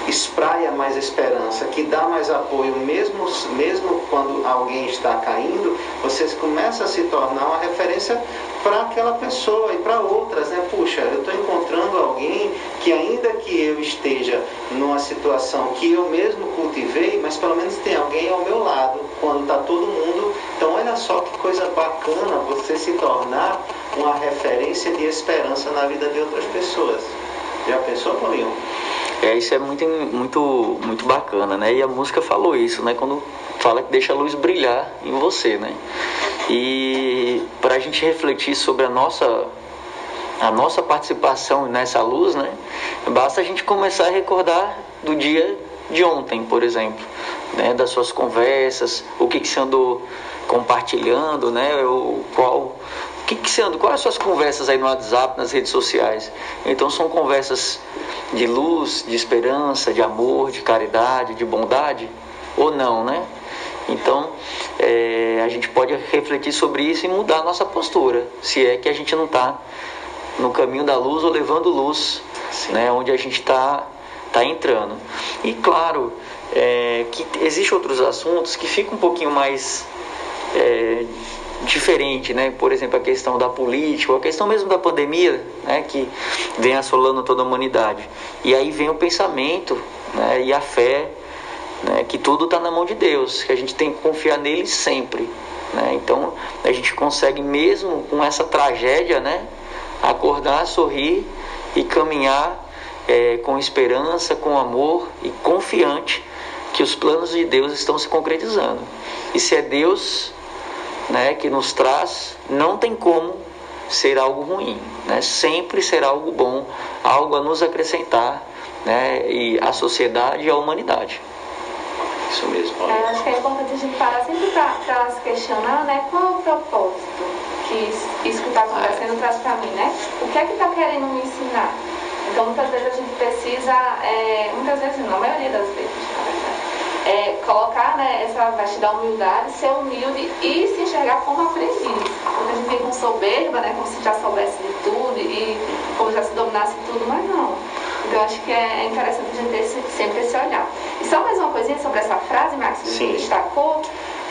espraia mais esperança, que dá mais apoio, mesmo, mesmo quando alguém está caindo, você começa a se tornar uma referência para aquela pessoa e para outras, né? Puxa, eu estou encontrando alguém que ainda que eu esteja numa situação que eu mesmo cultivei, mas pelo menos tem alguém ao meu lado quando está todo mundo. Então olha só que coisa bacana você se tornar uma referência de esperança na vida de outras pessoas. Já pensou, Paulinho? É, isso é muito, muito, muito bacana, né? E a música falou isso, né? Quando fala que deixa a luz brilhar em você, né? E para a gente refletir sobre a nossa, a nossa participação nessa luz, né? Basta a gente começar a recordar do dia de ontem, por exemplo, né? Das suas conversas, o que, que você andou compartilhando, né? O qual que, que você anda? Quais as suas conversas aí no WhatsApp, nas redes sociais? Então são conversas de luz, de esperança, de amor, de caridade, de bondade? Ou não, né? Então é, a gente pode refletir sobre isso e mudar a nossa postura, se é que a gente não está no caminho da luz ou levando luz, né? Onde a gente está tá entrando. E claro é, que existem outros assuntos que ficam um pouquinho mais é, diferente, né? Por exemplo, a questão da política, a questão mesmo da pandemia, né? Que vem assolando toda a humanidade. E aí vem o pensamento, né? E a fé, né? Que tudo está na mão de Deus, que a gente tem que confiar nele sempre, né? Então a gente consegue mesmo com essa tragédia, né? Acordar, sorrir e caminhar é, com esperança, com amor e confiante que os planos de Deus estão se concretizando. E se é Deus né, que nos traz, não tem como ser algo ruim, né? sempre será algo bom, algo a nos acrescentar né, e a sociedade e a humanidade. Isso mesmo, É, acho que é importante a gente parar sempre para se questionar, né? Qual é o propósito que isso, que está acontecendo traz para mim, né? O que é que está querendo me ensinar? Então, muitas vezes a gente precisa, é, muitas vezes não, a maioria das vezes, é, colocar né, essa veste da humildade, ser humilde e se enxergar como aprendiz. Porque a gente vem com soberba, né? Como se já soubesse de tudo e como já se dominasse tudo, mas não. Então, acho que é interessante a gente ter sempre esse olhar. E só mais uma coisinha sobre essa frase, Max, que Sim. você destacou.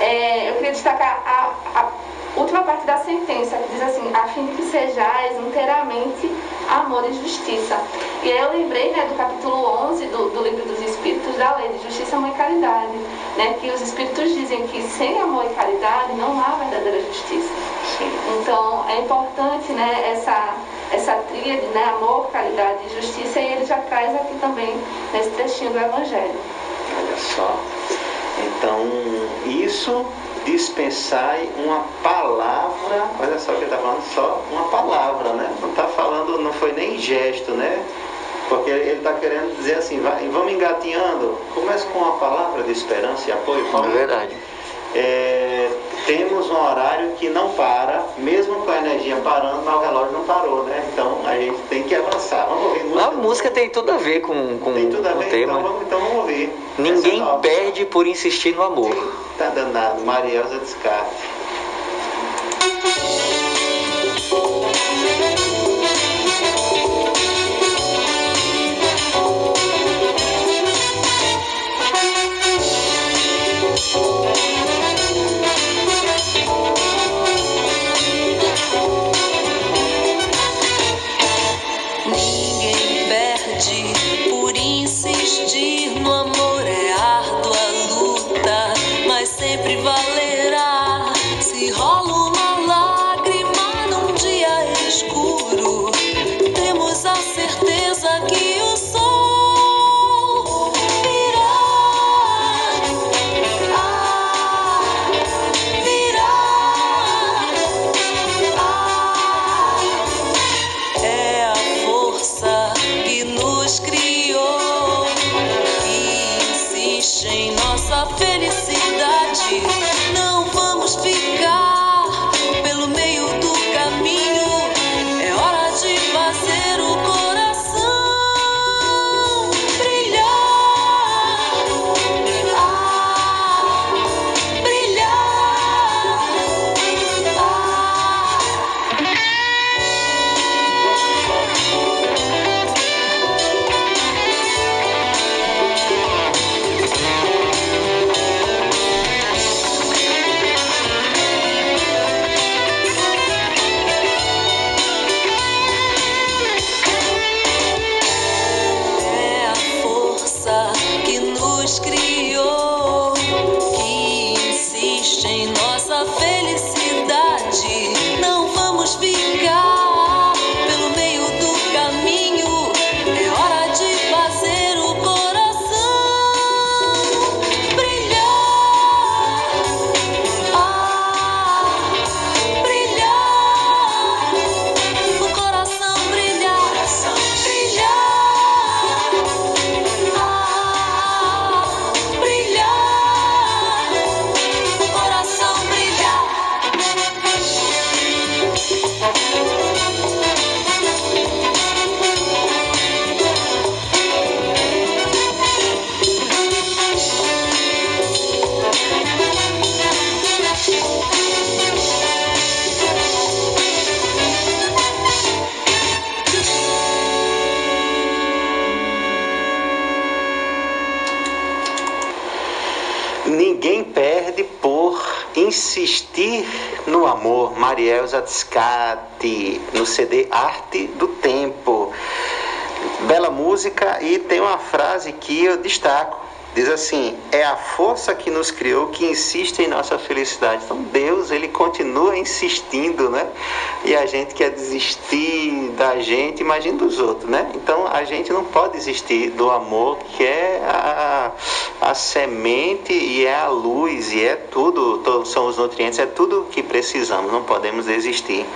É, eu queria destacar a, a última parte da sentença, que diz assim, a fim de que sejais inteiramente amor e justiça. E aí eu lembrei né, do capítulo 11 do, do livro dos Espíritos, da lei de justiça, amor e caridade, né, que os Espíritos dizem que sem amor e caridade não há verdadeira justiça. Então é importante né, essa, essa tríade, né, amor, caridade e justiça, e ele já traz aqui também nesse textinho do Evangelho. Olha só. Então, isso dispensai uma palavra, olha só que ele está falando, só uma palavra, né? Não está falando, não foi nem gesto, né? Porque ele está querendo dizer assim, vai, vamos engatinhando, comece com uma palavra de esperança e apoio. É Paulo. verdade. é, temos um horário que não para, mesmo com a energia parando, mas o relógio não parou, né? Então a gente tem que avançar. Vamos ouvir música. A música tem tudo a ver com, com, tem tudo a com ver, o tema. Então, vamos, então. Ninguém nova. perde por insistir no amor. Tá danado, Marielza Descarte. Mariel Zatscati, no CD Arte do Tempo. Bela música e tem uma frase que eu destaco. Diz assim: é a força que nos criou que insiste em nossa felicidade. Então Deus, ele continua insistindo, né? E a gente quer desistir da gente, imagina dos outros, né? Então a gente não pode desistir do amor, que é a, a semente e é a luz e é tudo, todos são os nutrientes, é tudo que precisamos, não podemos desistir.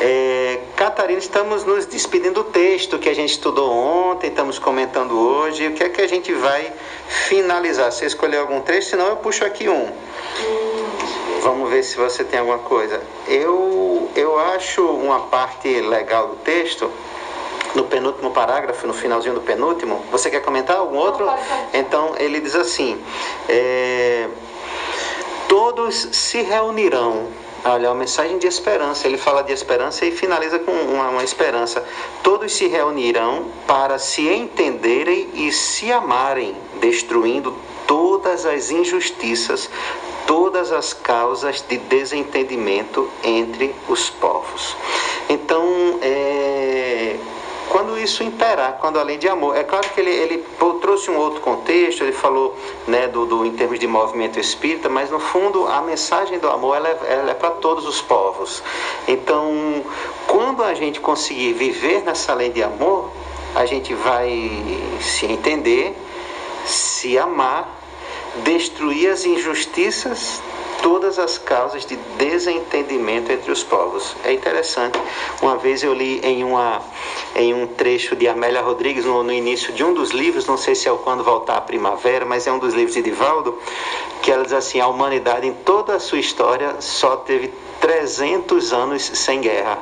É, Catarina, estamos nos despedindo do texto que a gente estudou ontem, estamos comentando hoje. O que é que a gente vai finalizar? Você escolheu algum trecho? Senão eu puxo aqui um. Vamos ver se você tem alguma coisa. Eu, eu acho uma parte legal do texto, no penúltimo parágrafo, no finalzinho do penúltimo. Você quer comentar algum outro? Então ele diz assim: é, todos se reunirão. Olha, é uma mensagem de esperança. Ele fala de esperança e finaliza com uma, uma esperança. Todos se reunirão para se entenderem e se amarem, destruindo todas as injustiças, todas as causas de desentendimento entre os povos. Então, é, quando isso imperar, quando a lei de amor. É claro que ele, ele trouxe um outro contexto, ele falou né, do, do, em termos de movimento espírita, mas no fundo a mensagem do amor ela é, ela é para todos os povos. Então, quando a gente conseguir viver nessa lei de amor, a gente vai se entender, se amar, destruir as injustiças, todas as causas de desentendimento entre os povos. É interessante. Uma vez eu li em, uma, em um trecho de Amélia Rodrigues, no, no início de um dos livros, não sei se é o Quando Voltar a Primavera, mas é um dos livros de Divaldo, que ela diz assim: a humanidade em toda a sua história só teve 300 anos sem guerra.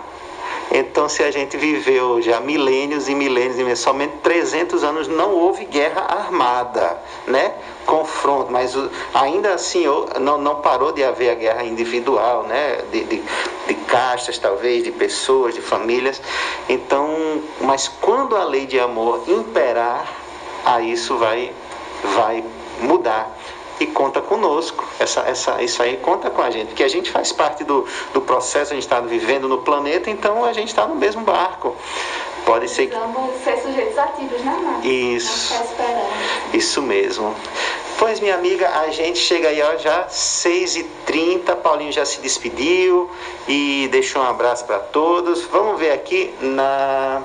Então, se a gente viveu já milênios e milênios e somente 300 anos não houve guerra armada, né? Confronto, mas ainda assim não, não parou de haver a guerra individual, né? De, de, de castas, talvez, de pessoas, de famílias. Então, mas quando a lei de amor imperar, aí isso vai, vai mudar e conta conosco. Essa, essa, isso aí conta com a gente, porque a gente faz parte do, do processo, a gente está vivendo no planeta, então a gente está no mesmo barco. Pode ser. Vamos ser sujeitos ativos, né, Marcos? Isso. Isso mesmo. Pois, minha amiga, a gente chega aí ó, já 6h30, Paulinho já se despediu e deixou um abraço para todos. Vamos ver aqui na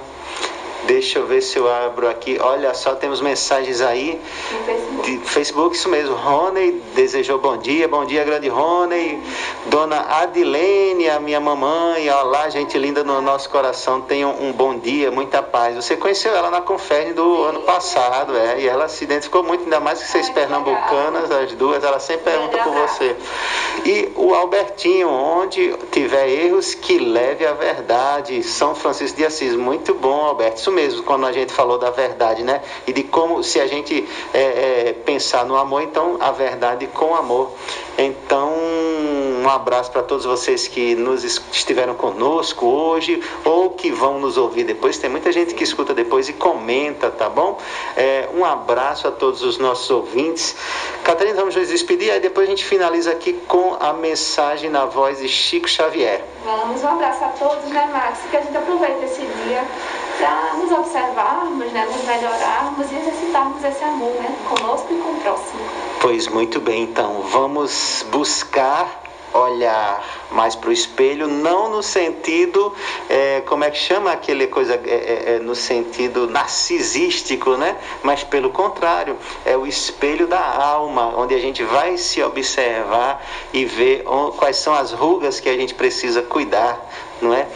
Deixa eu ver se eu abro aqui. Olha só, temos mensagens aí. Facebook. De Facebook, isso mesmo. Rony desejou bom dia. Bom dia, grande Rony. Dona Adilene, a minha mamãe. Olá, gente linda no nosso coração. Tenham um bom dia, muita paz. Você conheceu ela na Conferne do ano passado, é. E ela se identificou muito, ainda mais que vocês pernambucanas, as duas. Ela sempre pergunta por você. E o Albertinho, onde tiver erros, que leve a verdade. São Francisco de Assis. Muito bom, Alberto. Isso mesmo, quando a gente falou da verdade, né? E de como, se a gente é, é, pensar no amor, então a verdade com amor. Então, um abraço para todos vocês que nos estiveram conosco hoje ou que vão nos ouvir depois. Tem muita gente que escuta depois e comenta, tá bom? É, um abraço a todos os nossos ouvintes. Catarina, vamos nos despedir, aí depois a gente finaliza aqui com a mensagem na voz de Chico Xavier. Vamos, um abraço a todos, né, Max? Que a gente aproveite esse dia para nos observarmos, né, nos melhorarmos e exercitarmos esse amor né, conosco e com o próximo. Pois muito bem, então vamos buscar olhar mais para o espelho, não no sentido, é, como é que chama aquele coisa, é, é, é, no sentido narcisístico, né? Mas pelo contrário, é o espelho da alma, onde a gente vai se observar e ver quais são as rugas que a gente precisa cuidar, não é?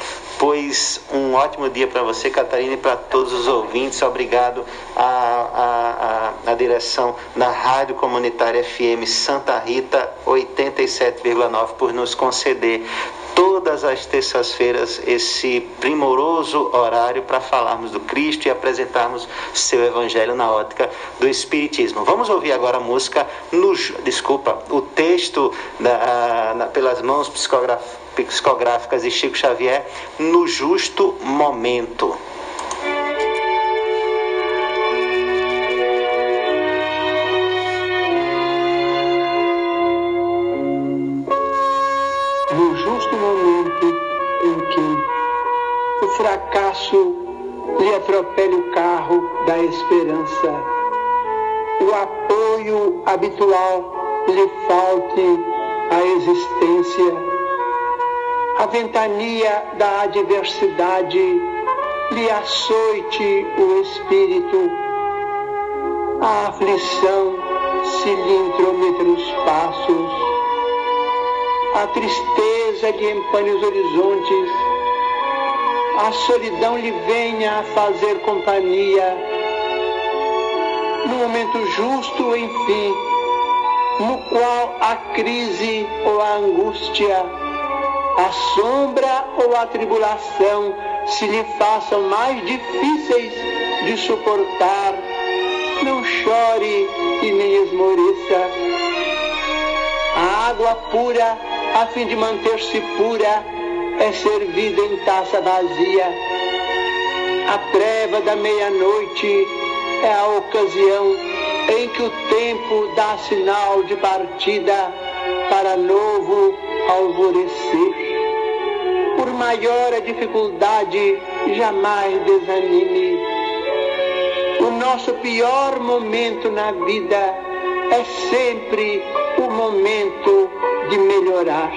Pois um ótimo dia para você, Catarina, e para todos os ouvintes. Obrigado à, à, à, direção da Rádio Comunitária FM Santa Rita 87,9 por nos conceder todas as terças-feiras esse primoroso horário para falarmos do Cristo e apresentarmos seu evangelho na ótica do Espiritismo. Vamos ouvir agora a música, no, desculpa, o texto da, na, pelas mãos psicográficas psicográficas de Chico Xavier no justo momento. Habitual lhe falte à existência. A ventania da adversidade lhe açoite o espírito, a aflição se lhe intrometa nos passos, a tristeza lhe empane os horizontes, a solidão lhe venha a fazer companhia, no momento justo, enfim, no qual a crise ou a angústia a sombra ou a tribulação se lhe façam mais difíceis de suportar, não chore e nem esmoreça. A água pura, a fim de manter-se pura, é servida em taça vazia. A treva da meia-noite é a ocasião em que o tempo dá sinal de partida para novo alvorecer por maior a dificuldade, jamais desanime. O nosso pior momento na vida é sempre o momento de melhorar.